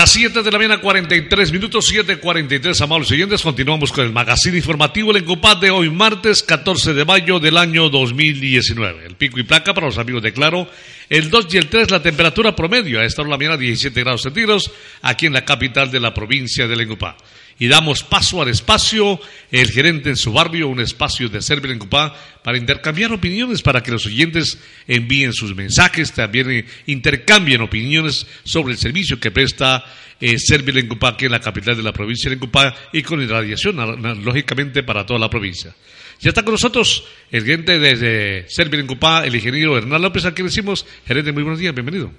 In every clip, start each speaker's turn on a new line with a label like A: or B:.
A: Las 7 de la mañana, 43 minutos, 7.43, amables siguientes. Continuamos con el magazine informativo El Encopad de hoy, martes 14 de mayo del año 2019. El pico y placa para los amigos de Claro. El 2 y el 3, la temperatura promedio. A esta hora de la mañana, 17 grados centígrados, aquí en la capital de la provincia de Encopad y damos paso al espacio. El gerente en su barrio, un espacio de Servil en Cupá para intercambiar opiniones, para que los oyentes envíen sus mensajes, también eh, intercambien opiniones sobre el servicio que presta eh, Servil en Cupá aquí en la capital de la provincia de Cupá y con irradiación, lógicamente, para toda la provincia. Ya está con nosotros el gerente de Servil en Cupá, el ingeniero Hernán López, a quien decimos, gerente, muy buenos días, bienvenido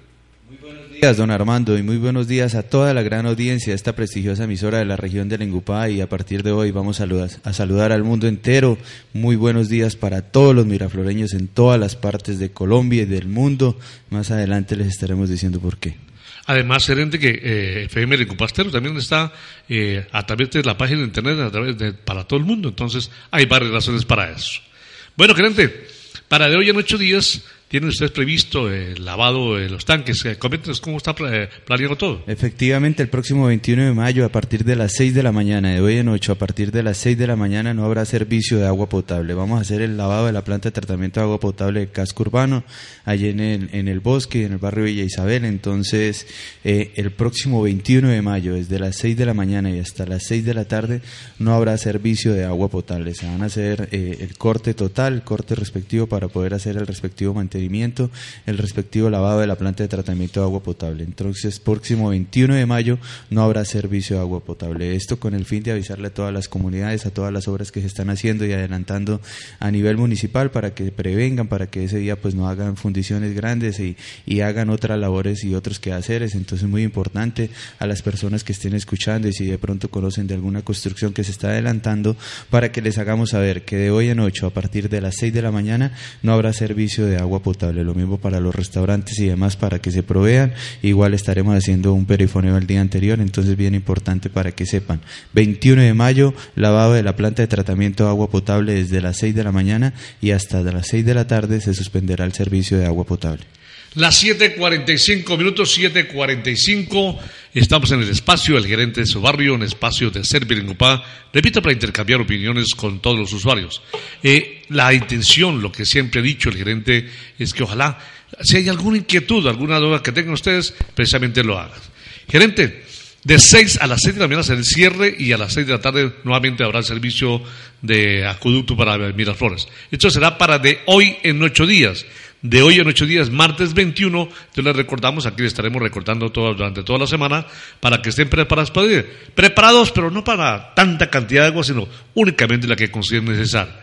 B: días, don Armando, y muy buenos días a toda la gran audiencia de esta prestigiosa emisora de la región de Lengupá. Y a partir de hoy vamos a saludar, al mundo entero. Muy buenos días para todos los mirafloreños en todas las partes de Colombia y del mundo. Más adelante les estaremos diciendo por qué.
A: Además, gerente, que eh, FM Lencupastero también está eh, a través de la página de internet a través de, para todo el mundo. Entonces, hay varias razones para eso. Bueno, gerente, para de hoy en ocho días ¿Tienen ustedes previsto el lavado de los tanques? Eh, coméntenos cómo está planeando todo.
B: Efectivamente, el próximo 21 de mayo, a partir de las 6 de la mañana, de hoy en 8, a partir de las 6 de la mañana, no habrá servicio de agua potable. Vamos a hacer el lavado de la planta de tratamiento de agua potable de casco urbano, allí en el, en el bosque, en el barrio Villa Isabel. Entonces, eh, el próximo 21 de mayo, desde las 6 de la mañana y hasta las 6 de la tarde, no habrá servicio de agua potable. Se van a hacer eh, el corte total, el corte respectivo para poder hacer el respectivo mantenimiento el respectivo lavado de la planta de tratamiento de agua potable. Entonces, próximo 21 de mayo no habrá servicio de agua potable. Esto con el fin de avisarle a todas las comunidades, a todas las obras que se están haciendo y adelantando a nivel municipal para que prevengan, para que ese día pues no hagan fundiciones grandes y, hagan otras labores y otros quehaceres. Entonces, muy importante a las personas que estén escuchando y si de pronto conocen de alguna construcción que se está adelantando, para que les hagamos saber que de hoy en ocho, a partir de las 6 de la mañana, no habrá servicio de agua potable lo mismo para los restaurantes y demás para que se provean. Igual estaremos haciendo un perifoneo el día anterior, entonces bien importante para que sepan. 21 de mayo, lavado de la planta de tratamiento de agua potable desde las 6 de la mañana y hasta las 6 de la tarde se suspenderá el servicio de agua potable.
A: Las 7.45 minutos, 7.45. Estamos en el espacio del gerente de su barrio, un espacio de Servir en Upá. Repito, para intercambiar opiniones con todos los usuarios. Eh, la intención, lo que siempre ha dicho el gerente, es que ojalá, si hay alguna inquietud, alguna duda que tengan ustedes, precisamente lo hagan. Gerente, de 6 a las 6 de la mañana será el cierre y a las 6 de la tarde nuevamente habrá el servicio de acueducto para Miraflores. Esto será para de hoy en ocho días de hoy en ocho días, martes 21. Entonces les recordamos, aquí les estaremos recordando todo, durante toda la semana para que estén preparados para ir. Preparados, pero no para tanta cantidad de agua, sino únicamente la que consideren necesaria.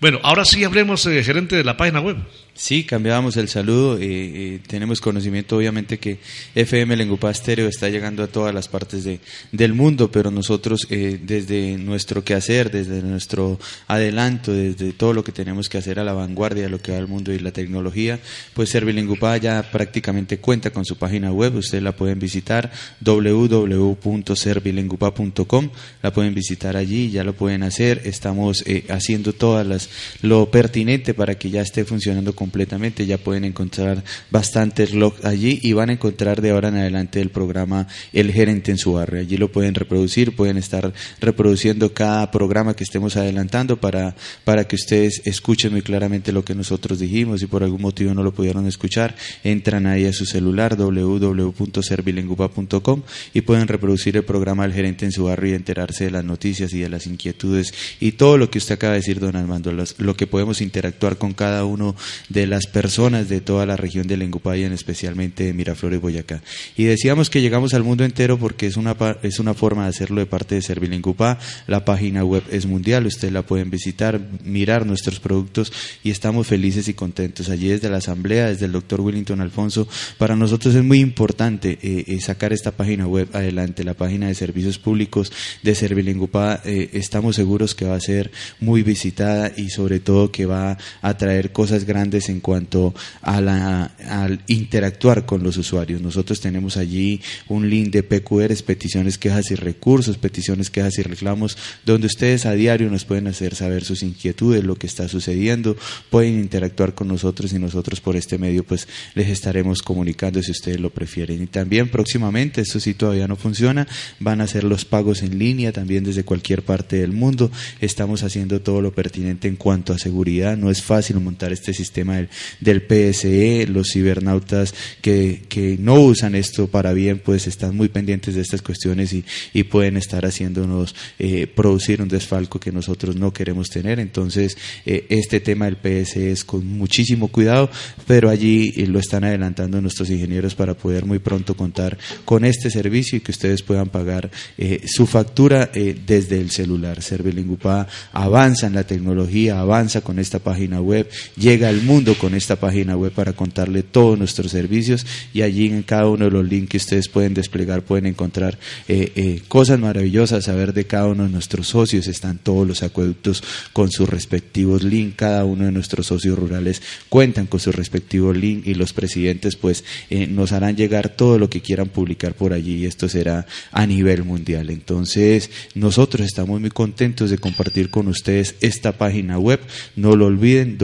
A: Bueno, ahora sí hablemos, eh, gerente de la página web.
B: Sí, cambiábamos el saludo. y tenemos conocimiento, obviamente, que FM Lengupá Estéreo está llegando a todas las partes de, del mundo, pero nosotros, eh, desde nuestro quehacer, desde nuestro adelanto, desde todo lo que tenemos que hacer a la vanguardia lo que va al mundo y la tecnología, pues Servilengupá ya prácticamente cuenta con su página web. Ustedes la pueden visitar www.servilengupá.com. La pueden visitar allí, ya lo pueden hacer. Estamos eh, haciendo todas las lo pertinente para que ya esté funcionando completamente. Ya pueden encontrar bastantes logs allí y van a encontrar de ahora en adelante el programa El Gerente en su barrio. Allí lo pueden reproducir, pueden estar reproduciendo cada programa que estemos adelantando para, para que ustedes escuchen muy claramente lo que nosotros dijimos. y por algún motivo no lo pudieron escuchar, entran ahí a su celular www.servilengupa.com y pueden reproducir el programa El Gerente en su barrio y enterarse de las noticias y de las inquietudes y todo lo que usted acaba de decir, don Armando, lo que podemos interactuar con cada uno de las personas de toda la región de Lengupayan, especialmente de Miraflores, Boyacá. Y decíamos que llegamos al mundo entero porque es una, es una forma de hacerlo de parte de Servilengupá. La página web es mundial, ustedes la pueden visitar, mirar nuestros productos y estamos felices y contentos. Allí desde la asamblea, desde el doctor Willington Alfonso, para nosotros es muy importante eh, eh, sacar esta página web adelante, la página de servicios públicos de Servilengupá. Eh, estamos seguros que va a ser muy visitada y sobre todo que va a traer cosas grandes en cuanto a la, al interactuar con los usuarios. Nosotros tenemos allí un link de PQR, peticiones, quejas y recursos, peticiones, quejas y reclamos, donde ustedes a diario nos pueden hacer saber sus inquietudes, lo que está sucediendo, pueden interactuar con nosotros y nosotros por este medio pues les estaremos comunicando si ustedes lo prefieren. Y también próximamente, esto sí todavía no funciona, van a hacer los pagos en línea también desde cualquier parte del mundo. Estamos haciendo todo lo pertinente en cuanto a seguridad. No es fácil montar este sistema del, PSE. Los cibernautas que, que, no usan esto para bien, pues están muy pendientes de estas cuestiones y, y pueden estar haciéndonos eh, producir un desfalco que nosotros no queremos tener. Entonces, eh, este tema del PSE es con muchísimo cuidado, pero allí eh, lo están adelantando nuestros ingenieros para poder muy pronto contar con este servicio y que ustedes puedan pagar eh, su factura eh, desde el celular. Servilingupá avanza en la tecnología, avanza con esta página web, llega al mundo con esta página web para contarle todos nuestros servicios y allí en cada uno de los links que ustedes pueden desplegar pueden encontrar eh, cosas maravillosas, saber de cada uno de nuestros socios, están todos los acueductos con sus respectivos links, cada uno de nuestros socios rurales cuentan con sus respectivos links y los presidentes pues nos harán llegar todo lo que quieran publicar por allí y esto será a nivel mundial. Entonces, nosotros estamos muy contentos de compartir con ustedes esta página web. No lo olviden,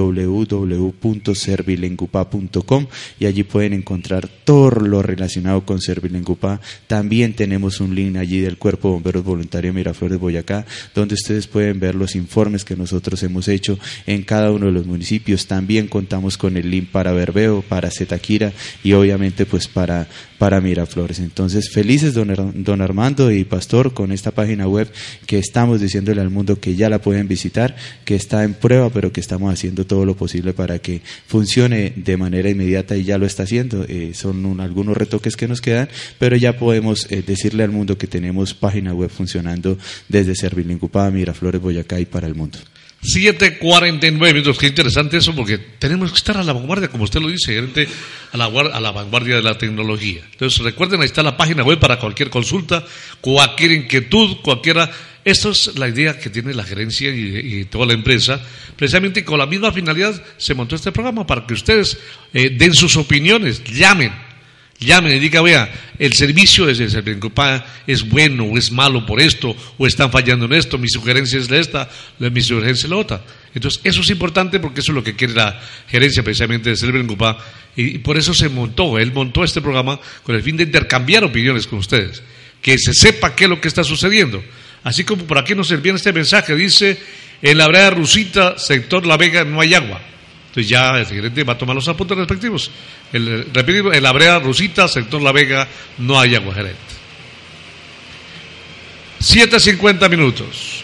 B: y allí pueden encontrar todo lo relacionado con Servilengupa. También tenemos un link allí del Cuerpo Bomberos Voluntario Miraflores Boyacá, donde ustedes pueden ver los informes que nosotros hemos hecho en cada uno de los municipios. También contamos con el link para Verbeo, para Zetaquira y obviamente pues para, para Miraflores. Entonces, felices don, don Armando y Pastor con esta página web que estamos diciéndole al mundo que ya la pueden visitar, que está en prueba, pero que estamos haciendo todo lo posible para que funcione de manera inmediata y ya lo está haciendo. Eh, son algunos retoques que nos quedan, pero ya podemos eh, decirle al mundo que tenemos página web funcionando desde Servilincupá, Miraflores, Boyacá y para el mundo.
A: 7.49 minutos. Qué interesante eso porque tenemos que estar a la vanguardia, como usted lo dice, a la, a la vanguardia de la tecnología. Entonces recuerden, ahí está la página web para cualquier consulta, cualquier inquietud, cualquiera. Esto es la idea que tiene la gerencia y, toda la empresa. Precisamente con la misma finalidad se montó este programa para que ustedes eh, den sus opiniones, llamen llamen y diga, vea, el servicio de Servincopá es bueno o es malo por esto, o están fallando en esto, mi sugerencia es esta, mi sugerencia es la otra. Entonces, eso es importante porque eso es lo que quiere la gerencia precisamente de Servincopá, y por eso se montó, él montó este programa con el fin de intercambiar opiniones con ustedes, que se sepa qué es lo que está sucediendo. Así como por aquí nos envían este mensaje, dice, en la brea Rusita, sector La Vega, no hay agua. Entonces ya el gerente va a tomar los apuntes respectivos. El, en la brea Rusita, sector La Vega, no hay agua, gerente. 7.50 minutos.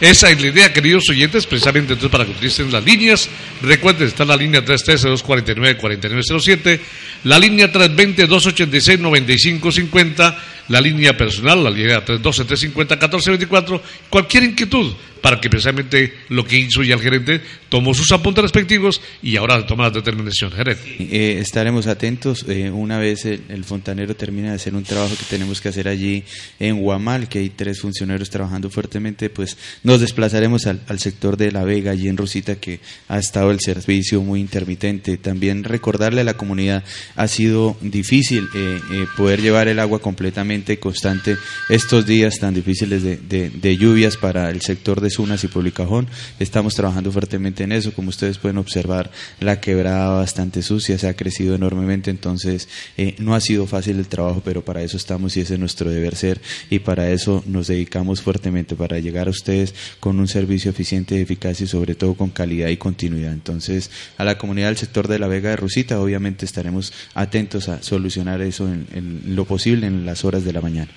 A: Esa es la idea, queridos oyentes, precisamente entonces para que utilicen las líneas. Recuerden, está la línea 313-249-4907, la línea 320-286-9550 la línea personal, la línea 312-350-1424, cualquier inquietud para que precisamente lo que hizo ya el gerente tomó sus apuntes respectivos y ahora toma la determinación. Gerente.
B: Eh, estaremos atentos. Eh, una vez el, fontanero termina de hacer un trabajo que tenemos que hacer allí en Guamal, que hay tres funcionarios trabajando fuertemente, pues nos desplazaremos al, al sector de La Vega, allí en Rosita, que ha estado el servicio muy intermitente. También recordarle a la comunidad, ha sido difícil eh, poder llevar el agua completamente constante estos días tan difíciles de, lluvias para el sector de Sunas y Publicajón. Estamos trabajando fuertemente en eso. Como ustedes pueden observar, la quebrada bastante sucia, se ha crecido enormemente, entonces eh, no ha sido fácil el trabajo, pero para eso estamos y ese es nuestro deber ser y para eso nos dedicamos fuertemente, para llegar a ustedes con un servicio eficiente, eficaz y sobre todo con calidad y continuidad. Entonces, a la comunidad del sector de la Vega de Rusita, obviamente estaremos atentos a solucionar eso en, en lo posible en las horas de de la mañana.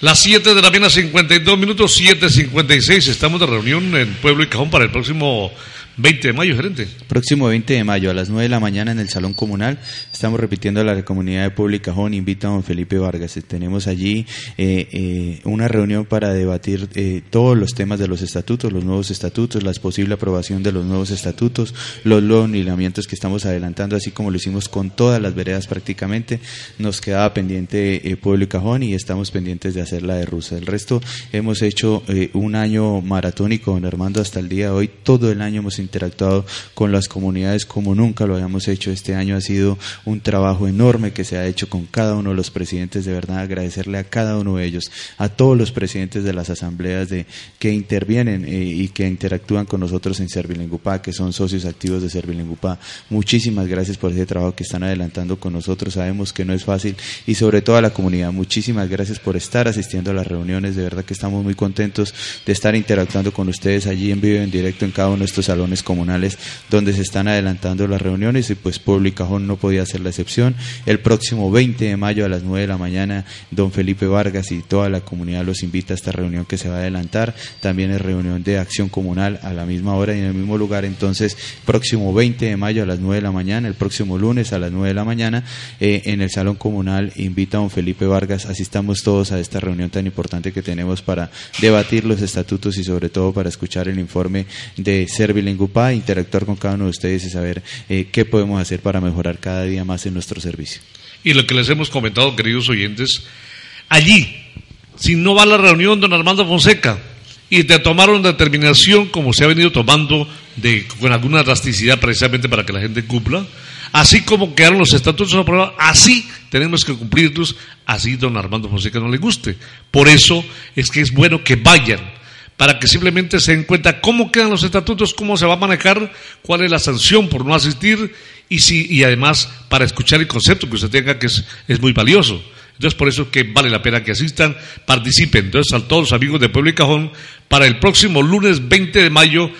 A: Las 7 de la mañana, 52 minutos, 7.56. Estamos de reunión en Pueblo y Cajón para el próximo 20 de mayo, gerente.
B: Próximo 20 de mayo a las 9 de la mañana en el Salón Comunal. Estamos repitiendo la comunidad de Pueblo y Cajón. Invita a don Felipe Vargas. Tenemos allí eh, eh, una reunión para debatir eh, todos los temas de los estatutos, los nuevos estatutos, la posible aprobación de los nuevos estatutos, los nuevos lineamientos que estamos adelantando, así como lo hicimos con todas las veredas prácticamente. Nos quedaba pendiente Pueblo y Cajón y estamos pendientes de hacer la de Rusa. El resto hemos hecho un año maratónico, don Armando, hasta el día de hoy. Todo el año hemos interactuado con las comunidades como nunca lo habíamos hecho. Este año ha sido un trabajo enorme que se ha hecho con cada uno de los presidentes. De verdad, agradecerle a cada uno de ellos, a todos los presidentes de las asambleas de, que intervienen eh, y que interactúan con nosotros en Servilengupá, que son socios activos de Servilengupá. Muchísimas gracias por ese trabajo que están adelantando con nosotros. Sabemos que no es fácil y sobre todo a la comunidad. Muchísimas gracias por estar asistiendo a las reuniones. De verdad que estamos muy contentos de estar interactuando con ustedes allí en vivo en directo en cada uno de estos salones comunales donde se están adelantando las reuniones y pues Pueblo y Cajón no podía ser la excepción. El próximo 20 de mayo a las 9 de la mañana, don Felipe Vargas y toda la comunidad los invita a esta reunión que se va a adelantar. También es reunión de acción comunal a la misma hora y en el mismo lugar. Entonces, próximo 20 de mayo a las 9 de la mañana, el próximo lunes a las 9 de la mañana, eh, en el Salón Comunal, invita a don Felipe Vargas. Asistamos todos a esta reunión tan importante que tenemos para debatir los estatutos y sobre todo para escuchar el informe de Servilengupá, interactuar con cada uno de ustedes y saber eh, qué podemos hacer para mejorar cada día más en nuestro servicio.
A: Y lo que les hemos comentado, queridos oyentes, allí, si no va a la reunión, don Armando Fonseca, y te tomaron determinación como se ha venido tomando de, con alguna drasticidad precisamente para que la gente cumpla, así como quedaron los estatutos aprobados, así tenemos que cumplirlos, así don Armando Fonseca no le guste. Por eso es que es bueno que vayan, para que simplemente se den cuenta cómo quedan los estatutos, cómo se va a manejar, cuál es la sanción por no asistir y, si, y además para escuchar el concepto que usted tenga que es, es muy valioso. Entonces, por eso es que vale la pena que asistan, participen. Entonces, a todos los amigos de Pueblo y Cajón, para el próximo lunes 20 de mayo,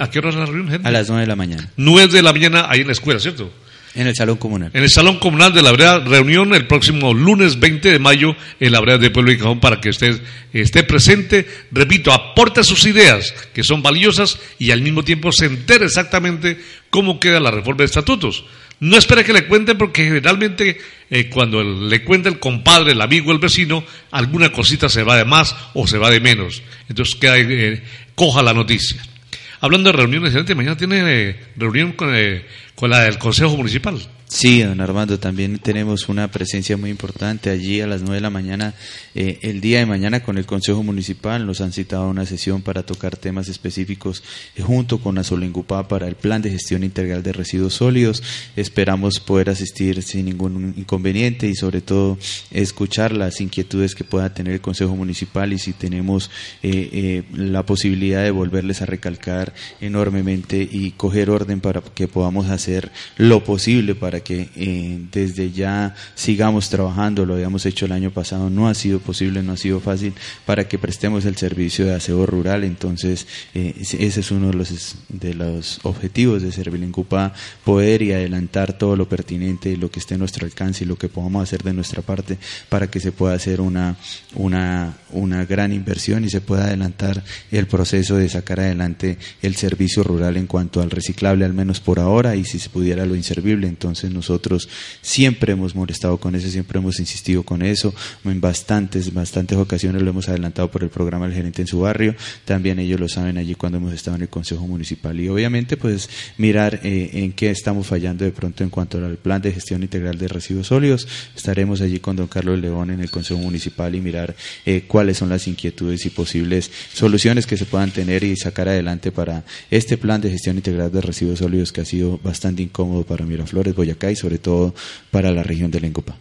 A: ¿a qué hora es la reunión, gente?
B: A las 9 de la mañana.
A: 9 de la mañana, ahí en la escuela, ¿cierto?
B: En el Salón Comunal.
A: En el Salón Comunal de la Brea, reunión el próximo lunes 20 de mayo en la Brea de Pueblo y Cajón para que usted esté presente. Repito, aporte sus ideas, que son valiosas, y al mismo tiempo se entere exactamente cómo queda la reforma de estatutos. No espere que le cuenten porque generalmente eh, cuando le cuenta el compadre, el amigo, el vecino, alguna cosita se va de más o se va de menos. Entonces queda, eh, coja la noticia. Hablando de reuniones, mañana tiene eh, reunión con, eh, con la del Consejo Municipal.
B: Sí, don Armando, también tenemos una presencia muy importante allí a las 9 de la mañana, eh, el día de mañana con el Consejo Municipal. Nos han citado una sesión para tocar temas específicos eh, junto con Azolengupá para el Plan de Gestión Integral de Residuos Sólidos. Esperamos poder asistir sin ningún inconveniente y sobre todo escuchar las inquietudes que pueda tener el Consejo Municipal y si tenemos eh, la posibilidad de volverles a recalcar enormemente y coger orden para que podamos hacer lo posible para que eh, desde ya sigamos trabajando, lo habíamos hecho el año pasado, no ha sido posible, no ha sido fácil, para que prestemos el servicio de aseo rural, entonces eh, ese es uno de los, de los objetivos de Servilengupá, poder y adelantar todo lo pertinente, lo que esté a nuestro alcance y lo que podamos hacer de nuestra parte para que se pueda hacer una, una, una gran inversión y se pueda adelantar el proceso de sacar adelante el servicio rural en cuanto al reciclable, al menos por ahora, y si se pudiera lo inservible, entonces nosotros siempre hemos molestado con eso, siempre hemos insistido con eso, en bastantes, bastantes ocasiones lo hemos adelantado por el programa del gerente en su barrio, también ellos lo saben allí cuando hemos estado en el Consejo Municipal. Y obviamente pues mirar eh, en qué estamos fallando de pronto en cuanto al plan de gestión integral de residuos sólidos, estaremos allí con don Carlos León en el Consejo Municipal y mirar eh, cuáles son las inquietudes y posibles soluciones que se puedan tener y sacar adelante para este plan de gestión integral de residuos sólidos que ha sido bastante incómodo para Miraflores, Boyacá y sobre todo para la región de Lencopa.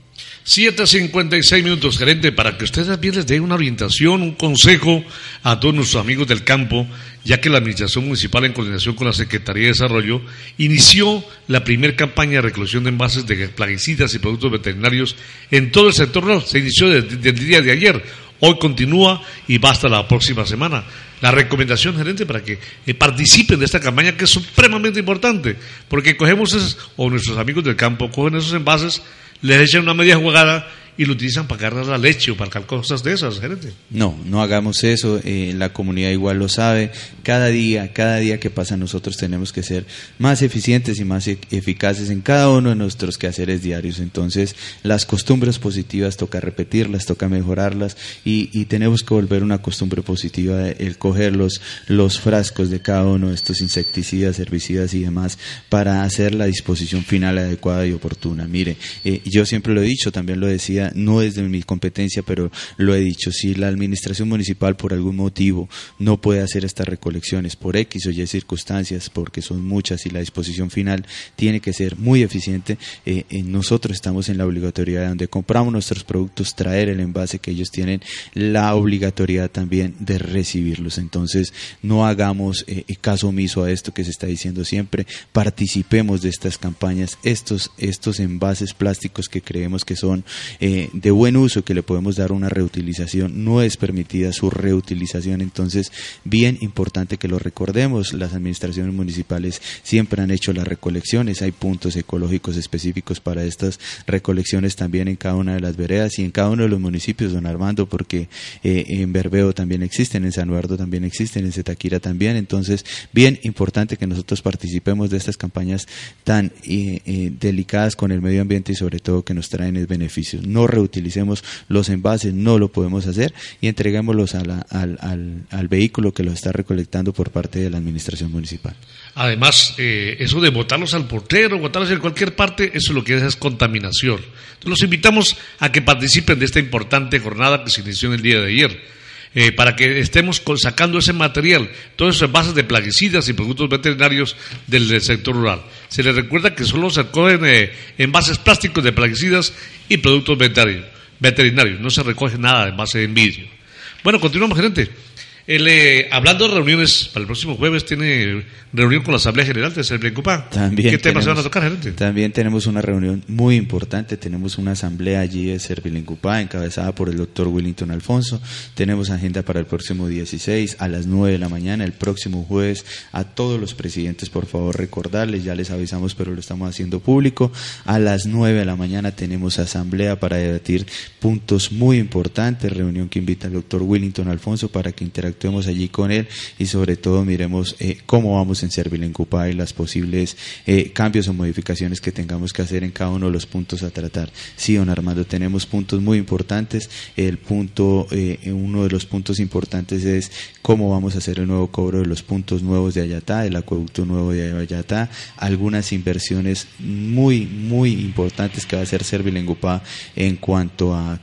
A: 7.56 minutos, gerente, para que ustedes también les den una orientación, un consejo a todos nuestros amigos del campo, ya que la Administración Municipal, en coordinación con la Secretaría de Desarrollo, inició la primera campaña de recolección de envases de plaguicidas y productos veterinarios en todo el sector rural. Se inició desde el día de ayer. Hoy continúa y va hasta la próxima semana. La recomendación, gerente, para que eh, participen de esta campaña que es supremamente importante, porque cogemos, esos, o nuestros amigos del campo cogen esos envases, les echan una media jugada y lo utilizan para cargar la leche o para cargar cosas de esas, gerente.
B: No, no hagamos eso, eh, la comunidad igual lo sabe, cada día, cada día que pasa nosotros tenemos que ser más eficientes y más e eficaces en cada uno de nuestros quehaceres diarios, entonces las costumbres positivas toca repetirlas, toca mejorarlas y, y tenemos que volver una costumbre positiva el coger los, los frascos de cada uno de estos insecticidas, herbicidas y demás para hacer la disposición final adecuada y oportuna. Mire, eh, yo siempre lo he dicho, también lo decía no es de mi competencia, pero lo he dicho, si la administración municipal por algún motivo no puede hacer estas recolecciones por X o Y circunstancias, porque son muchas y la disposición final tiene que ser muy eficiente, eh, eh, nosotros estamos en la obligatoriedad de donde compramos nuestros productos, traer el envase que ellos tienen la obligatoriedad también de recibirlos. Entonces, no hagamos eh, caso omiso a esto que se está diciendo siempre, participemos de estas campañas, estos, estos envases plásticos que creemos que son de buen uso, que le podemos dar una reutilización, no es permitida su reutilización, entonces, bien importante que lo recordemos, las administraciones municipales siempre han hecho las recolecciones, hay puntos ecológicos específicos para estas recolecciones también en cada una de las veredas y en cada uno de los municipios, don Armando, porque eh, en Berbeo también existen, en San Eduardo también existen, en Zetaquira también, entonces, bien importante que nosotros participemos de estas campañas tan eh, eh, delicadas con el medio ambiente y sobre todo que nos traen beneficios. No reutilicemos los envases, no lo podemos hacer y entreguémoslos al, al vehículo que los está recolectando por parte de la administración municipal.
A: Además, eh, eso de botarlos al portero, botarlos en cualquier parte, eso lo que es es contaminación. Los invitamos a que participen de esta importante jornada que se inició en el día de ayer. Eh, para que estemos sacando ese material, todos esos envases de plaguicidas y productos veterinarios del, sector rural. Se les recuerda que solo se recogen eh, envases plásticos de plaguicidas y productos veterinarios. No se recoge nada de envase de vidrio. Bueno, continuamos, gerente. Eh, hablando de reuniones, para el próximo jueves tiene reunión con la Asamblea General de Servilencupá.
B: También
A: ¿Qué temas se van a tocar, gerente?
B: También tenemos una reunión muy importante. Tenemos una asamblea allí de Servilencupá encabezada por el doctor Willington Alfonso. Tenemos agenda para el próximo 16 a las 9 de la mañana, el próximo jueves. A todos los presidentes, por favor, recordarles, ya les avisamos, pero lo estamos haciendo público. A las 9 de la mañana tenemos asamblea para debatir puntos muy importantes. Reunión que invita al doctor Willington Alfonso para que interactúe actuemos allí con él y sobre todo miremos eh, cómo vamos en Servilencupa y las posibles eh, cambios o modificaciones que tengamos que hacer en cada uno de los puntos a tratar. Sí, don Armando, tenemos puntos muy importantes. El punto, eh, uno de los puntos importantes es cómo vamos a hacer el nuevo cobro de los puntos nuevos de Ayatá, el acueducto nuevo de Ayatá, algunas inversiones muy, muy importantes que va a hacer Servilengupa en cuanto a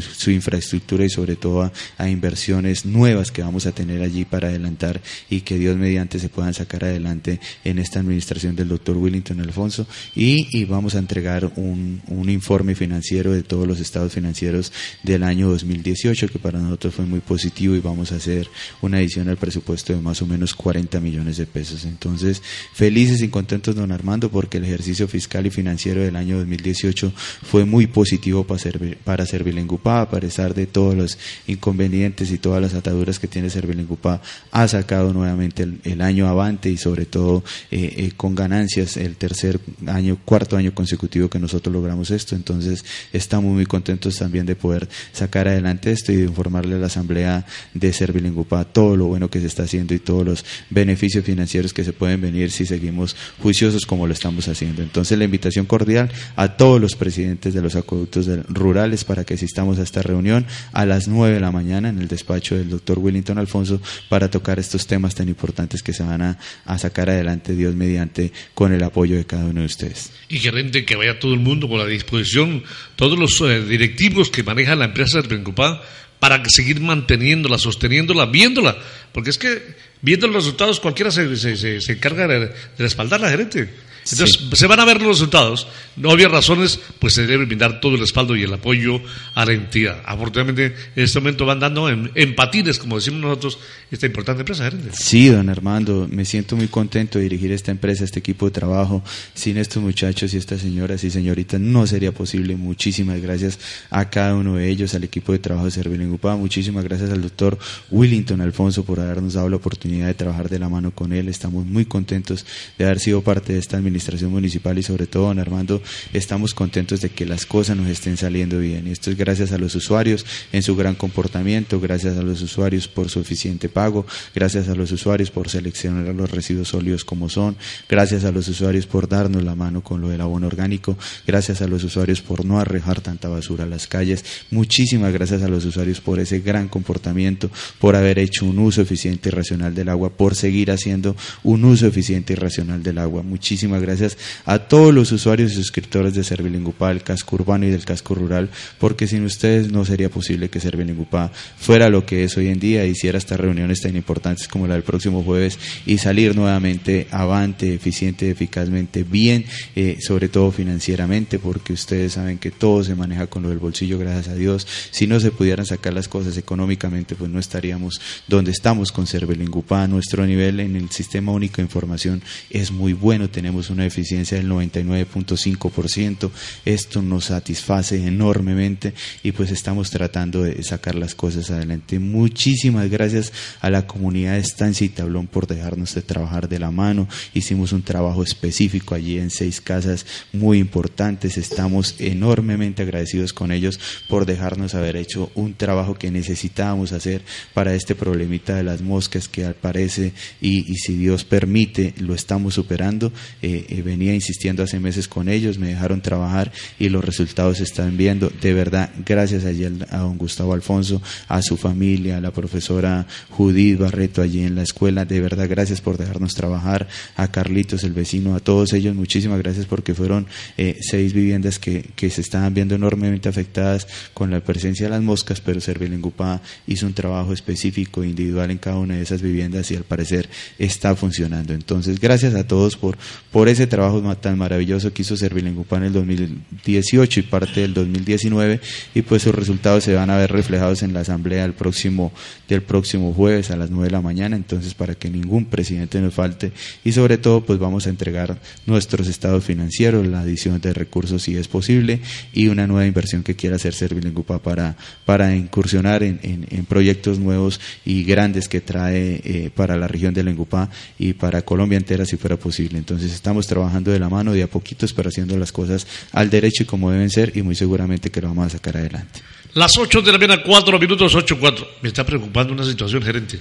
B: su infraestructura y sobre todo a, inversiones nuevas que vamos a tener allí para adelantar y que Dios mediante se puedan sacar adelante en esta administración del doctor Willington Alfonso y, vamos a entregar un, un informe financiero de todos los estados financieros del año 2018 que para nosotros fue muy positivo y vamos a hacer una adición al presupuesto de más o menos 40 millones de pesos. Entonces, felices y contentos, don Armando, porque el ejercicio fiscal y financiero del año 2018 fue muy positivo para, servir, para Servilengupá, a pesar de todos los inconvenientes y todas las ataduras que tiene Servilengupá, ha sacado nuevamente el, año avante y sobre todo eh, eh, con ganancias el tercer año, cuarto año consecutivo que nosotros logramos esto. Entonces, estamos muy contentos también de poder sacar adelante esto y de informarle a la Asamblea de Servilengupá todo lo bueno que se está haciendo y todos los beneficios financieros que se pueden venir si seguimos juiciosos como lo estamos haciendo. Entonces la invitación cordial a todos los presidentes de los acueductos rurales para que asistamos a esta reunión a las 9 de la mañana en el despacho del doctor Willington Alfonso para tocar estos temas tan importantes que se van a, sacar adelante Dios mediante con el apoyo de cada uno de ustedes.
A: Y gerente, que vaya todo el mundo con la disposición, todos los eh, directivos que manejan la empresa de Preocupada para seguir manteniéndola, sosteniéndola, viéndola. Porque es que viendo los resultados cualquiera se, se, se, encarga de, de respaldar la gerente. Entonces, se van a ver los resultados. No había razones, pues se debe brindar todo el respaldo y el apoyo a la entidad. Afortunadamente, en este momento van dando en, patines, como decimos nosotros, esta importante empresa, gerente.
B: Sí, don Armando, me siento muy contento de dirigir esta empresa, este equipo de trabajo. Sin estos muchachos y estas señoras y señoritas no sería posible. Muchísimas gracias a cada uno de ellos, al equipo de trabajo de Servilengupá. Muchísimas gracias al doctor Willington Alfonso por habernos dado la oportunidad de trabajar de la mano con él. Estamos muy contentos de haber sido parte de esta administración administración municipal y sobre todo, don Armando, estamos contentos de que las cosas nos estén saliendo bien. Esto es gracias a los usuarios en su gran comportamiento, gracias a los usuarios por su eficiente pago, gracias a los usuarios por seleccionar los residuos sólidos como son, gracias a los usuarios por darnos la mano con lo del abono orgánico, gracias a los usuarios por no arrejar tanta basura a las calles, muchísimas gracias a los usuarios por ese gran comportamiento, por haber hecho un uso eficiente y racional del agua, por seguir haciendo un uso eficiente y racional del agua. Muchísimas gracias a todos los usuarios y suscriptores de Servilingupá, del casco urbano y del casco rural, porque sin ustedes no sería posible que Servilingupá fuera lo que es hoy en día, hiciera estas reuniones tan importantes como la del próximo jueves y salir nuevamente avante, eficiente, eficazmente, bien, eh, sobre todo financieramente, porque ustedes saben que todo se maneja con lo del bolsillo, gracias a Dios. Si no se pudieran sacar las cosas económicamente, pues no estaríamos donde estamos con Cervelingupá. Nuestro nivel en el sistema único de información es muy bueno, tenemos una eficiencia del 99.5%. Esto nos satisface enormemente y pues estamos tratando de sacar las cosas adelante. Muchísimas gracias a la comunidad de Estancia y Tablón por dejarnos de trabajar de la mano. Hicimos un trabajo específico allí en seis casas muy importantes. Estamos enormemente agradecidos con ellos por dejarnos haber hecho un trabajo que necesitábamos hacer para este problemita de las moscas que al parece y, si Dios permite lo estamos superando. Eh, eh, venía insistiendo hace meses con ellos, me dejaron trabajar y los resultados se están viendo. De verdad, gracias allí a don Gustavo Alfonso, a su familia, a la profesora Judith Barreto allí en la escuela. De verdad, gracias por dejarnos trabajar. A Carlitos, el vecino, a todos ellos, muchísimas gracias porque fueron eh, seis viviendas que, que se estaban viendo enormemente afectadas con la presencia de las moscas, pero Servilengupá hizo un trabajo específico, individual en cada una de esas viviendas y al parecer está funcionando. Entonces, gracias a todos por, por ese trabajo tan maravilloso que hizo Servilengupá en el 2018 y parte del 2019 y pues sus resultados se van a ver reflejados en la asamblea del próximo, del próximo jueves a las 9 de la mañana, entonces para que ningún presidente nos falte y sobre todo pues vamos a entregar nuestros estados financieros, la adición de recursos si es posible y una nueva inversión que quiera hacer Servilengupá para, para incursionar en, en, proyectos nuevos y grandes que trae eh, para la región de Lengupá y para Colombia entera si fuera posible. Entonces estamos trabajando de la mano de a poquitos pero haciendo las cosas al derecho y como deben ser y muy seguramente que lo vamos a sacar adelante.
A: Las 8 de la mañana, 4 minutos, 8, 4. Me está preocupando una situación, gerente.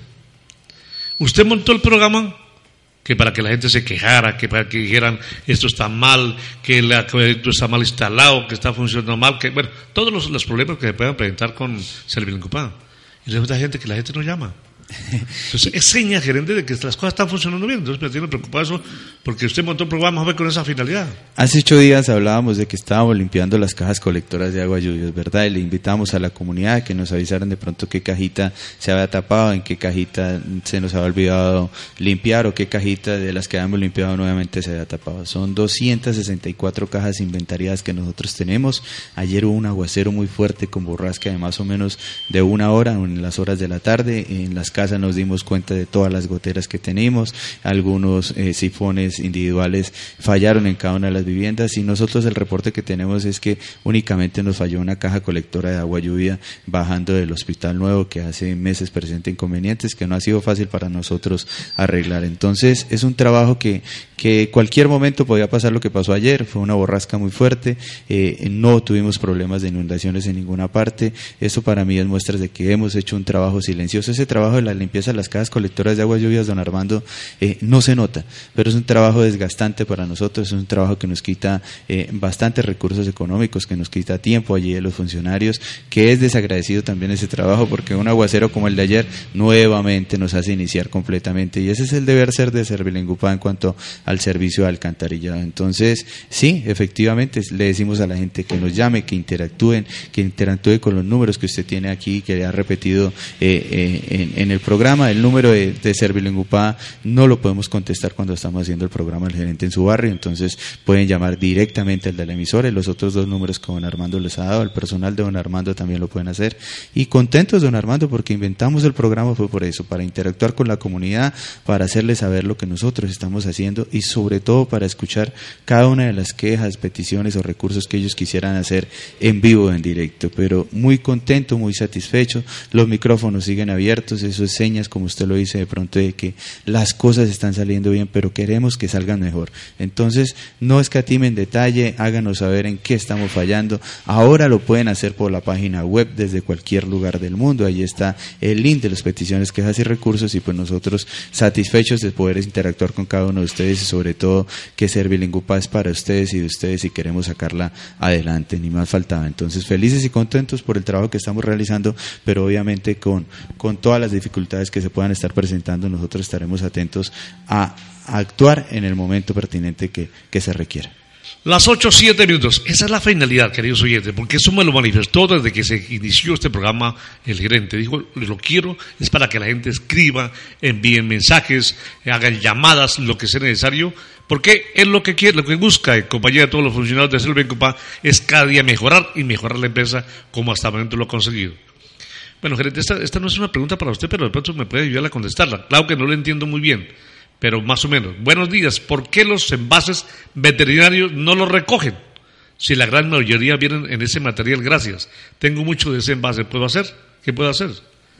A: Usted montó el programa que para que la gente se quejara, que para que dijeran esto está mal, que el acueducto está mal instalado, que está funcionando mal, que bueno, todos los, los problemas que se puedan presentar con Servilincupá. Y hay gente que la gente no llama. Entonces, es seña gerente de que las cosas están funcionando bien. Entonces, me tiene preocupado eso porque usted montó un programa con esa finalidad.
B: Hace ocho días hablábamos de que estábamos limpiando las cajas colectoras de agua lluvia, ¿verdad? Y le invitamos a la comunidad que nos avisaran de pronto qué cajita se había tapado, en qué cajita se nos había olvidado limpiar o qué cajita de las que habíamos limpiado nuevamente se había tapado. Son 264 cajas inventariadas que nosotros tenemos. Ayer hubo un aguacero muy fuerte con borrasca de más o menos de una hora en las horas de la tarde en las casa nos dimos cuenta de todas las goteras que tenemos, algunos eh, sifones individuales fallaron en cada una de las viviendas y nosotros el reporte que tenemos es que únicamente nos falló una caja colectora de agua lluvia bajando del hospital nuevo que hace meses presenta inconvenientes que no ha sido fácil para nosotros arreglar. Entonces es un trabajo que, que cualquier momento podía pasar lo que pasó ayer, fue una borrasca muy fuerte, eh, no tuvimos problemas de inundaciones en ninguna parte, eso para mí es muestra de que hemos hecho un trabajo silencioso, ese trabajo de limpieza de las casas colectoras de aguas lluvias, don Armando, eh, no se nota, pero es un trabajo desgastante para nosotros, es un trabajo que nos quita eh, bastantes recursos económicos, que nos quita tiempo allí de los funcionarios, que es desagradecido también ese trabajo, porque un aguacero como el de ayer nuevamente nos hace iniciar completamente, y ese es el deber ser de Servilengupa en cuanto al servicio de alcantarillado. Entonces, sí, efectivamente, le decimos a la gente que nos llame, que interactúen, que interactúe con los números que usted tiene aquí, que le ha repetido eh, en el programa, el número de, de Servilengupá no lo podemos contestar cuando estamos haciendo el programa del gerente en su barrio, entonces pueden llamar directamente al de la emisora y los otros dos números que don Armando les ha dado, el personal de don Armando también lo pueden hacer. Y contentos, don Armando, porque inventamos el programa fue por eso, para interactuar con la comunidad, para hacerles saber lo que nosotros estamos haciendo y sobre todo para escuchar cada una de las quejas, peticiones o recursos que ellos quisieran hacer en vivo, en directo. Pero muy contento, muy satisfecho, los micrófonos siguen abiertos, eso es señas, como usted lo dice, de pronto de que las cosas están saliendo bien, pero queremos que salgan mejor. Entonces, no escatimen detalle, háganos saber en qué estamos fallando. Ahora lo pueden hacer por la página web desde cualquier lugar del mundo. Ahí está el link de las peticiones, quejas y recursos y pues nosotros satisfechos de poder interactuar con cada uno de ustedes y sobre todo que Servilingupá es para ustedes y de ustedes y queremos sacarla adelante, ni más faltaba. Entonces, felices y contentos por el trabajo que estamos realizando, pero obviamente con, con todas las dificultades que se puedan estar presentando, nosotros estaremos atentos a actuar en el momento pertinente que, que se requiera.
A: Las 8, 7 minutos. Esa es la finalidad, queridos oyentes, porque eso me lo manifestó desde que se inició este programa el gerente. Dijo, lo quiero, es para que la gente escriba, envíen mensajes, hagan llamadas, lo que sea necesario, porque es lo que quiere, lo que busca en compañía de todos los funcionarios de Copa es cada día mejorar y mejorar la empresa como hasta el momento lo ha conseguido. Bueno, gerente, esta, esta no es una pregunta para usted, pero de pronto me puede ayudar a contestarla. Claro que no lo entiendo muy bien pero más o menos. Buenos días, ¿por qué los envases veterinarios no los recogen? Si la gran mayoría vienen en ese material, gracias. Tengo mucho de ese envase, ¿puedo hacer? ¿Qué puedo hacer?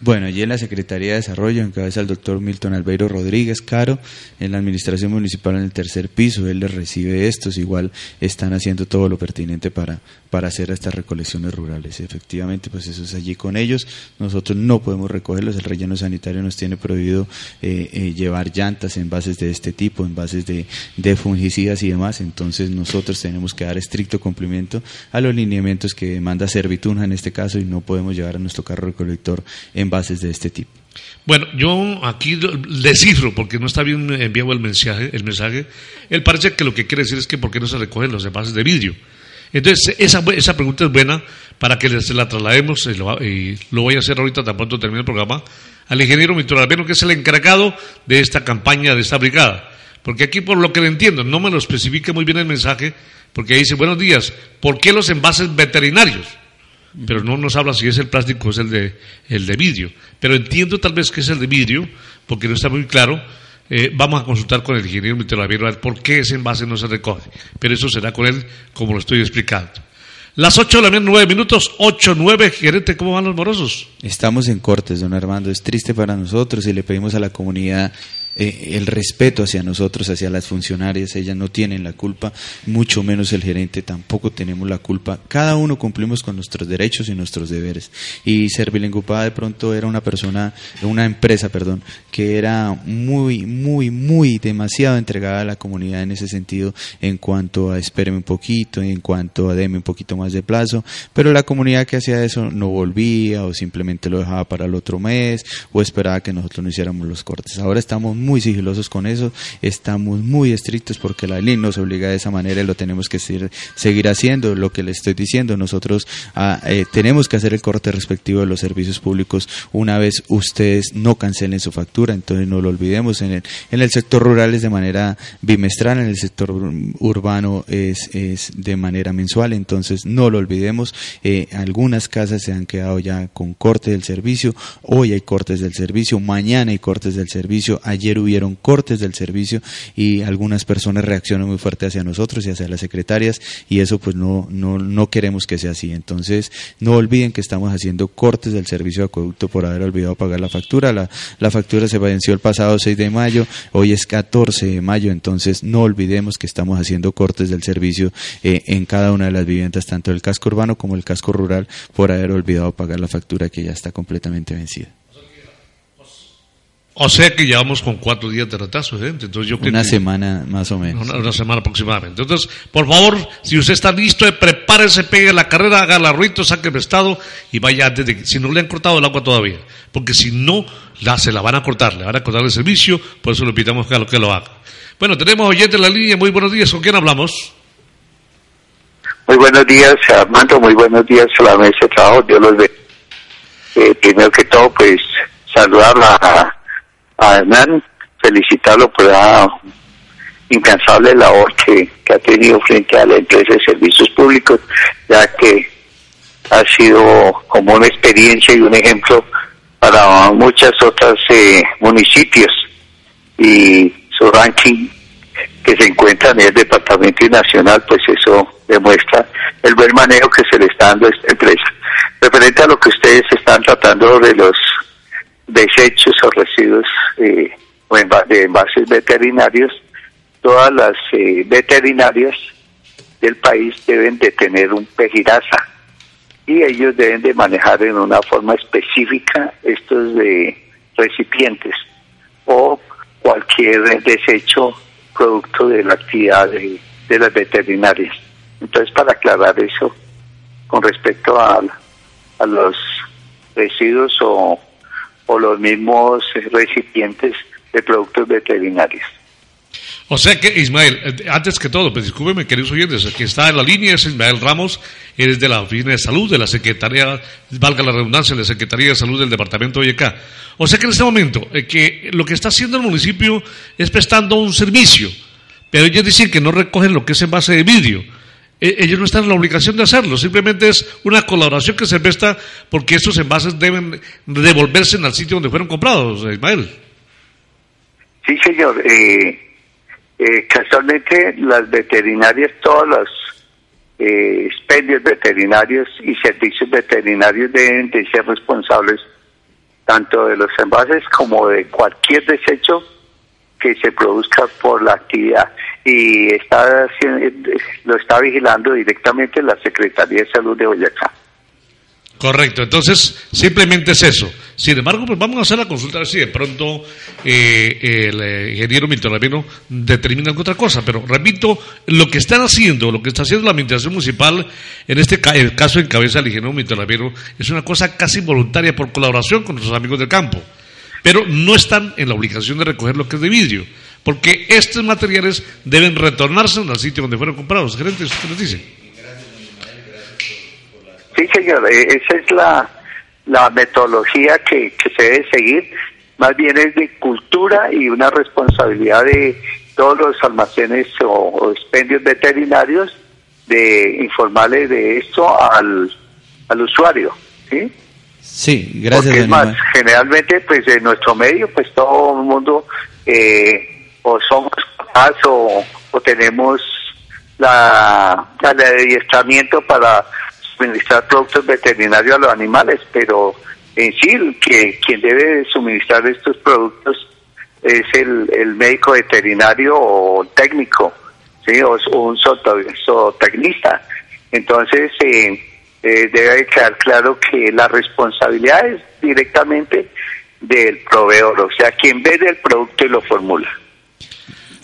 B: Bueno, allí en la Secretaría de Desarrollo encabeza el doctor Milton Albeiro Rodríguez Caro, en la Administración Municipal en el tercer piso, él les recibe estos, igual están haciendo todo lo pertinente para, para hacer estas recolecciones rurales. Efectivamente, pues eso es allí con ellos, nosotros no podemos recogerlos, el relleno sanitario nos tiene prohibido eh, eh, llevar llantas, en bases de este tipo, en bases de, de fungicidas y demás, entonces nosotros tenemos que dar estricto cumplimiento a los lineamientos que demanda Servitunja en este caso y no podemos llevar a nuestro carro recolector en bases de este tipo.
A: Bueno, yo aquí descifro, porque no está bien enviado el mensaje, el mensaje. Él parece que lo que quiere decir es que por qué no se recogen los envases de vidrio. Entonces, esa, esa pregunta es buena para que se la traslademos, y lo, voy a hacer ahorita tan pronto termine el programa, al ingeniero Víctor Albeno, que es el encargado de esta campaña, de esta brigada. Porque aquí, por lo que le entiendo, no me lo especifique muy bien el mensaje, porque dice, buenos días, ¿por qué los envases veterinarios? Pero no nos habla si es el plástico o es el de, el de vidrio. Pero entiendo tal vez que es el de vidrio, porque no está muy claro. Eh, vamos a consultar con el ingeniero Mitelaviero a ver por qué ese envase no se recoge. Pero eso será con él, como lo estoy explicando. Las 8 de la mañana, 9 minutos, 8, 9, gerente, ¿cómo van los morosos?
B: Estamos en cortes, don Armando, es triste para nosotros y le pedimos a la comunidad eh, el respeto hacia nosotros, hacia las funcionarias, ellas no tienen la culpa, mucho menos el gerente, tampoco tenemos la culpa. Cada uno cumplimos con nuestros derechos y nuestros deberes. Y Servilengupá de pronto era una persona, una empresa, perdón, que era muy, muy, muy demasiado entregada a la comunidad en ese sentido, en cuanto a espéreme un poquito, en cuanto a deme un poquito más de plazo, pero la comunidad que hacía eso no volvía o simplemente lo dejaba para el otro mes o esperaba que nosotros no hiciéramos los cortes. Ahora estamos muy muy sigilosos con eso, estamos muy estrictos porque la ley nos obliga de esa manera y lo tenemos que seguir haciendo. Lo que le estoy diciendo, nosotros ah, eh, tenemos que hacer el corte respectivo de los servicios públicos una vez ustedes no cancelen su factura, entonces no lo olvidemos. En el, en el sector rural es de manera bimestral, en el sector urbano es, es de manera mensual, entonces no lo olvidemos. Eh, algunas casas se han quedado ya con corte del servicio, hoy hay cortes del servicio, mañana hay cortes del servicio, ayer hubieron cortes del servicio y algunas personas reaccionan muy fuerte hacia nosotros y hacia las secretarias y eso pues no, no, no queremos que sea así. Entonces no olviden que estamos haciendo cortes del servicio de acueducto por haber olvidado pagar la factura. La, la factura se venció el pasado 6 de mayo, hoy es 14 de mayo, entonces no olvidemos que estamos haciendo cortes del servicio eh, en cada una de las viviendas, tanto del casco urbano como el casco rural, por haber olvidado pagar la factura que ya está completamente vencida.
A: O sea que llevamos con cuatro días de retraso, ¿eh? Entonces yo
B: Una semana más o menos.
A: Una, semana aproximadamente. Entonces, por favor, si usted está listo, eh, prepárese, pegue la carrera, haga la ruido, saque el estado y vaya antes de que, si no le han cortado el agua todavía. Porque si no, la, se la van a cortar, le van a cortar el servicio, por eso le pidamos que, que lo haga. Bueno, tenemos oyente en la línea, muy buenos días, ¿con quién hablamos?
C: Muy buenos días, Armando, muy buenos días a la mesa de trabajo, Dios los ve. Eh, primero que todo, pues, saludar a a Hernán, felicitarlo por la incansable labor que, ha tenido frente a la empresa de servicios públicos, ya que ha sido como una experiencia y un ejemplo para muchas otras eh, municipios y su ranking que se encuentra en el departamento y nacional, pues eso demuestra el buen manejo que se le está dando a esta empresa. Referente a lo que ustedes están tratando de los desechos o residuos eh, o de envases veterinarios, todas las eh, veterinarias del país deben de tener un pejiraza y ellos deben de manejar en una forma específica estos de recipientes o cualquier desecho producto de la actividad de, de las veterinarias. Entonces, para aclarar eso con respecto a, a los residuos o o los mismos recipientes de productos veterinarios.
A: O sea que Ismael, eh, antes que todo, pues discúlpeme, queridos oyentes, que está en la línea es Ismael Ramos, él es de la Oficina de Salud, de la Secretaría, valga la redundancia, de la Secretaría de Salud del Departamento de Oyecá. O sea que en este momento, eh, que lo que está haciendo el municipio es prestando un servicio, pero ellos dicen que no recogen lo que es en base de vidrio. E- Ellos no están en la obligación de hacerlo, simplemente es una colaboración que se presta porque estos envases deben devolverse al sitio donde fueron comprados, Ismael.
C: Sí, señor. Eh, eh, casualmente las veterinarias, todos los eh, expendios veterinarios y servicios veterinarios deben de ser responsables tanto de los envases como de cualquier desecho que se produzca por la actividad. Y está lo está vigilando directamente la Secretaría de Salud de Boyacá.
A: Correcto, entonces simplemente es eso. Sin embargo, pues vamos a hacer la consulta a ver si de pronto eh, el eh, ingeniero Milton determina otra cosa. Pero repito, lo que están haciendo, lo que está haciendo la administración municipal, en este ca- el caso en cabeza del ingeniero Milton es una cosa casi voluntaria por colaboración con nuestros amigos del campo. Pero no están en la obligación de recoger lo que es de vidrio, porque estos materiales deben retornarse al sitio donde fueron comprados. Gerente, ¿usted qué nos dice?
C: Sí, señor, eh, esa es la, la metodología que, que se debe seguir. Más bien es de cultura y una responsabilidad de todos los almacenes o, o expendios veterinarios de informarle de esto al, al usuario. ¿sí?
B: Sí, gracias,
C: Porque es más, generalmente, pues en nuestro medio, pues todo el mundo eh, o somos capaz o, tenemos la, el adiestramiento para suministrar productos veterinarios a los animales, pero en sí, que quien debe suministrar estos productos es el, el médico veterinario o técnico, ¿sí? o, o un zootecnista. Entonces, eh, eh, debe quedar claro que la responsabilidad es directamente del proveedor, o sea, quien vende el producto y lo formula.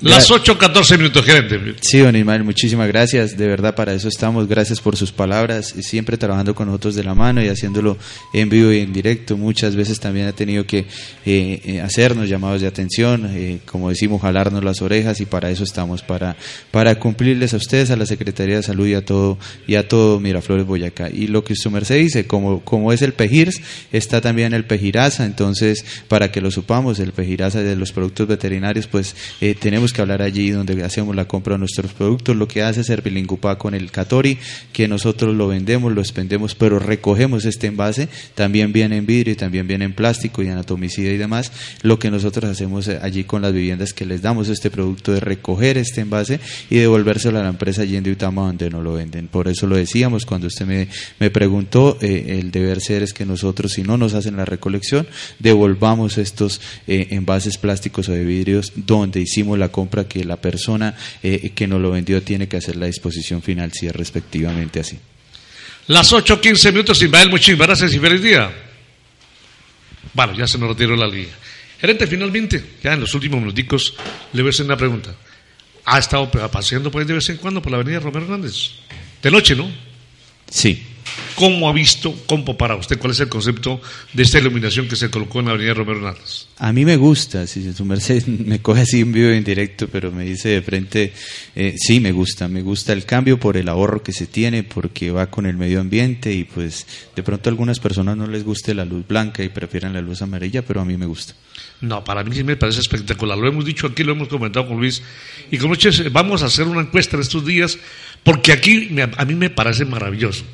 A: Las 8.14 minutos, gerente.
B: Sí, don Ismael, muchísimas gracias. De verdad, para eso estamos. Gracias por sus palabras. Siempre trabajando con nosotros de la mano y haciéndolo en vivo y en directo. Muchas veces también ha tenido que eh, eh, hacernos llamados de atención, eh, como decimos, jalarnos las orejas y para eso estamos, para, para cumplirles a ustedes, a la Secretaría de Salud y a todo, y a todo Miraflores Boyacá. Y lo que su merced dice, como, como es el Pejirs, está también el Pejiraza. Entonces, para que lo supamos, el Pejiraza de los productos veterinarios, pues eh, tenemos que hablar allí donde hacemos la compra de nuestros productos. Lo que hace Servilingupá con el Catori, que nosotros lo vendemos, lo expendemos, pero recogemos este envase, también viene en vidrio y también viene en plástico y anatomicida y demás. Lo que nosotros hacemos eh, allí con las viviendas que les damos este producto de recoger este envase y devolvérselo a la empresa allí en Uitama donde no lo venden. Por eso lo decíamos cuando usted me, me preguntó, eh, el deber ser es que nosotros, si no nos hacen la recolección, devolvamos estos eh, envases plásticos o de vidrios donde hicimos la compra que la persona eh, que nos lo vendió tiene que hacer la disposición final, si es respectivamente así.
A: Las 8.15 minutos, Ismael, muchísimas gracias y feliz día. Bueno, ya se nos retiró la línea. Gerente, finalmente, ya en los últimos minuticos, le voy a hacer una pregunta. ¿Ha estado paseando por ahí de vez en cuando por la avenida Romero Hernández? De noche, ¿no?
B: Sí.
A: ¿Cómo ha visto, cómo para usted, cuál es el concepto de esta iluminación que se colocó en la avenida Romero Hernández?
B: A mí me gusta, si su merced me coge así en vivo y en directo, pero me dice de frente, eh, sí me gusta, me gusta el cambio por el ahorro que se tiene, porque va con el medio ambiente y pues de pronto a algunas personas no les guste la luz blanca y prefieren la luz amarilla, pero a mí me gusta.
A: No, para mí sí me parece espectacular. Lo hemos dicho aquí, lo hemos comentado con Luis. Y con noches vamos a hacer una encuesta en estos días, porque aquí me- a mí me parece maravilloso.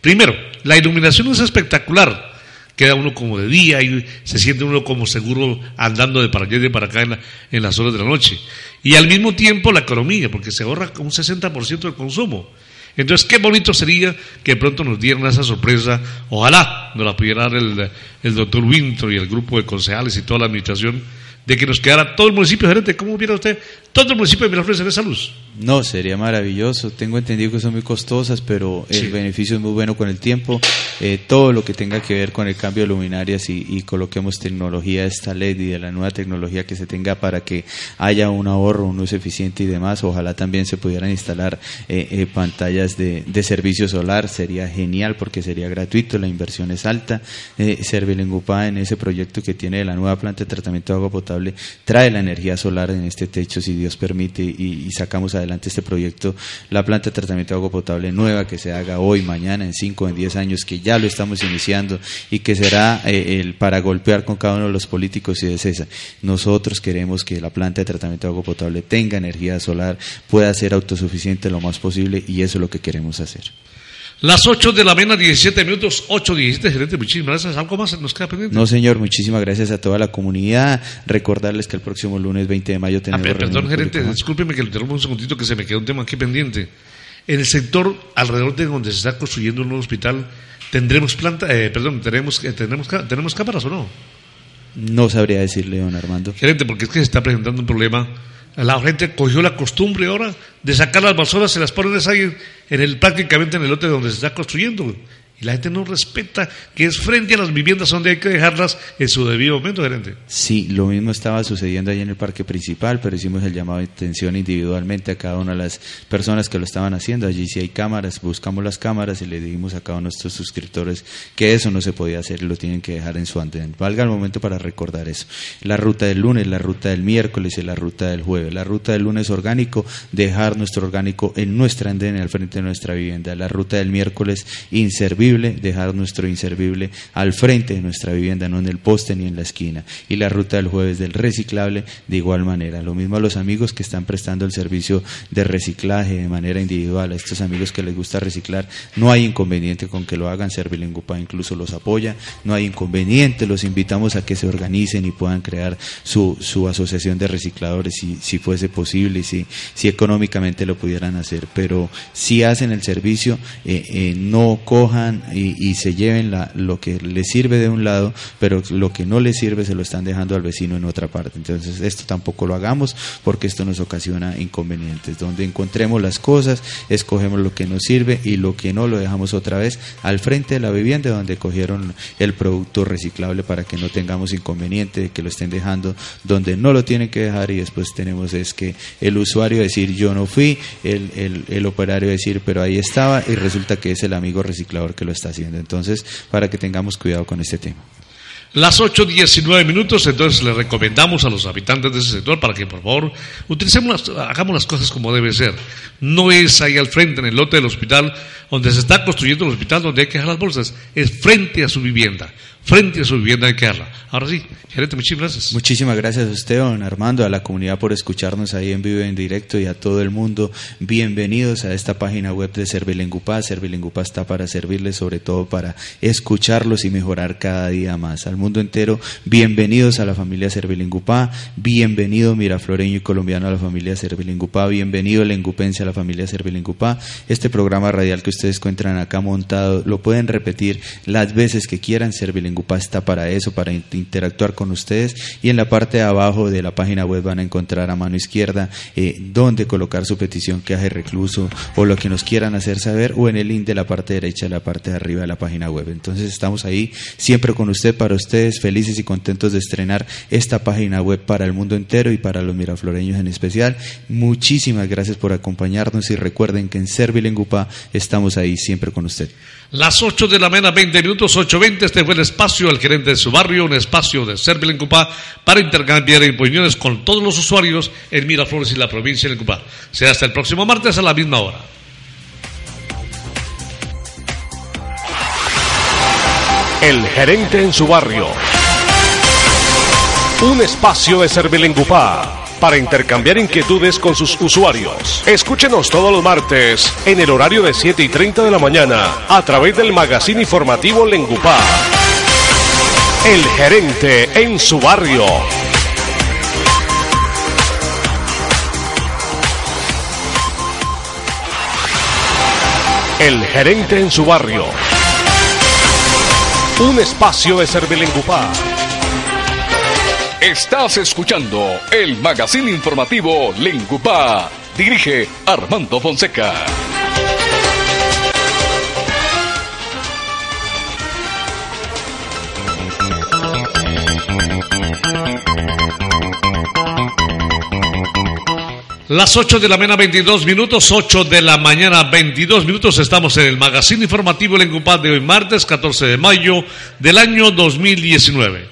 A: Primero, la iluminación es espectacular. Queda uno como de día y se siente uno como seguro andando de para allá y de para acá en, la- en las horas de la noche. Y al mismo tiempo la economía, porque se ahorra un 60% del consumo. Entonces, qué bonito sería que pronto nos dieran esa sorpresa. Ojalá nos la pudiera dar el, el doctor Wintro y el grupo de concejales y toda la administración, de que nos quedara todo el municipio gerente. ¿Cómo viera usted? Todo el municipio de Miraflores en esa luz.
B: No, sería maravilloso. Tengo entendido que son muy costosas, pero el beneficio es muy bueno con el tiempo. Eh, todo lo que tenga que ver con el cambio de luminarias y, coloquemos tecnología de esta LED y de la nueva tecnología que se tenga para que haya un ahorro, un uso eficiente y demás. Ojalá también se pudieran instalar eh, eh, pantallas de, servicio solar. Sería genial porque sería gratuito, la inversión es alta. Eh, en ese proyecto que tiene la nueva planta de tratamiento de agua potable trae la energía solar en este techo, si Dios permite, y, y sacamos adelante este proyecto, la planta de tratamiento de agua potable nueva que se haga hoy, mañana, en 5, en 10 años, que ya lo estamos iniciando y que será eh, el para golpear con cada uno de los políticos y de CESA. Nosotros queremos que la planta de tratamiento de agua potable tenga energía solar, pueda ser autosuficiente lo más posible y eso es lo que queremos hacer.
A: Las 8 de la mañana, 17 minutos, 8, 17, gerente, muchísimas gracias. ¿Algo más nos queda pendiente?
B: No, señor, muchísimas gracias a toda la comunidad. Recordarles que el próximo lunes 20 de mayo tenemos...
A: Ah, perdón, gerente, discúlpeme que le interrumpa un segundito que se me quedó un tema aquí pendiente. En el sector alrededor de donde se está construyendo un nuevo hospital, ¿tendremos planta, eh, perdón, tenemos, eh, tenemos, tenemos cámaras o no?
B: No sabría decirle, don Armando.
A: Gerente, porque es que se está presentando un problema la gente cogió la costumbre ahora de sacar las basuras, se las ponen ahí en el, prácticamente en el lote donde se está construyendo. Y la gente no respeta que es frente a las viviendas donde hay que dejarlas en su debido momento, gerente.
B: Sí, lo mismo estaba sucediendo ahí en el parque principal, pero hicimos el llamado de atención individualmente a cada una de las personas que lo estaban haciendo. Allí si hay cámaras, buscamos las cámaras y le dijimos a cada uno de nuestros suscriptores que eso no se podía hacer y lo tienen que dejar en su andén. Valga el momento para recordar eso. La ruta del lunes, la ruta del miércoles y la ruta del jueves. La ruta del lunes orgánico, dejar nuestro orgánico en nuestra andén, al frente de nuestra vivienda. La ruta del miércoles, inservible dejar nuestro inservible al frente de nuestra vivienda, no en el poste ni en la esquina. Y la ruta del jueves del reciclable de igual manera. Lo mismo a los amigos que están prestando el servicio de reciclaje de manera individual, a estos amigos que les gusta reciclar, no hay inconveniente con que lo hagan, Servilengupa incluso los apoya, no hay inconveniente, los invitamos a que se organicen y puedan crear su, su asociación de recicladores si, fuese posible y si, si económicamente lo pudieran hacer, pero si hacen el servicio, eh, eh, no cojan y, se lleven la, lo que les sirve de un lado, pero lo que no les sirve se lo están dejando al vecino en otra parte. Entonces, esto tampoco lo hagamos porque esto nos ocasiona inconvenientes. Donde encontremos las cosas, escogemos lo que nos sirve y lo que no lo dejamos otra vez al frente de la vivienda donde cogieron el producto reciclable para que no tengamos inconveniente de que lo estén dejando donde no lo tienen que dejar y después tenemos es que el usuario decir yo no fui, el, el, el operario decir pero ahí estaba y resulta que es el amigo reciclador que lo está haciendo. Entonces, para que tengamos cuidado con este tema.
A: Las 8.19 minutos, entonces le recomendamos a los habitantes de ese sector para que por favor utilicemos, hagamos las cosas como debe ser. No es ahí al frente, en el lote del hospital, donde se está construyendo el hospital, donde hay que dejar las bolsas, es frente a su vivienda frente a su vivienda de Carla. Ahora sí, gerente, muchísimas gracias.
B: Muchísimas gracias a usted, don Armando, a la comunidad por escucharnos ahí en vivo en directo y a todo el mundo. Bienvenidos a esta página web de Servilengupá. Servilengupá está para servirles, sobre todo para escucharlos y mejorar cada día más. Al mundo entero, bienvenidos a la familia Servilengupá, bienvenido mirafloreño y colombiano a la familia Servilengupá, bienvenido lengupense a la familia Servilengupá. Este programa radial que ustedes encuentran acá montado, lo pueden repetir las veces que quieran, Está para eso, para interactuar con ustedes. Y en la parte de abajo de la página web van a encontrar a mano izquierda eh, dónde colocar su petición, que hace recluso o lo que nos quieran hacer saber, o en el link de la parte derecha de la parte de arriba de la página web. Entonces estamos ahí siempre con usted, para ustedes, felices y contentos de estrenar esta página web para el mundo entero y para los mirafloreños en especial. Muchísimas gracias por acompañarnos y recuerden que en Servilengupá estamos ahí siempre con usted.
A: Las 8 de la mañana, 20 minutos, 8.20, este fue el espacio al gerente de su barrio, un espacio de Servil en para intercambiar opiniones con todos los usuarios en Miraflores y la provincia de Cupá. Será hasta el próximo martes a la misma hora.
D: El gerente en su barrio. Un espacio de Servil en para intercambiar inquietudes con sus usuarios. Escúchenos todos los martes en el horario de 7 y 30 de la mañana a través del magazine informativo Lengupá. El gerente en su barrio. El gerente en su barrio. Un espacio de Servilengupá. Estás escuchando el magazine informativo Lingupá
E: Dirige Armando Fonseca.
A: Las 8 de la mañana 22 minutos, 8 de la mañana 22 minutos, estamos en el magazine informativo El Encupad de hoy martes 14 de mayo del año 2019.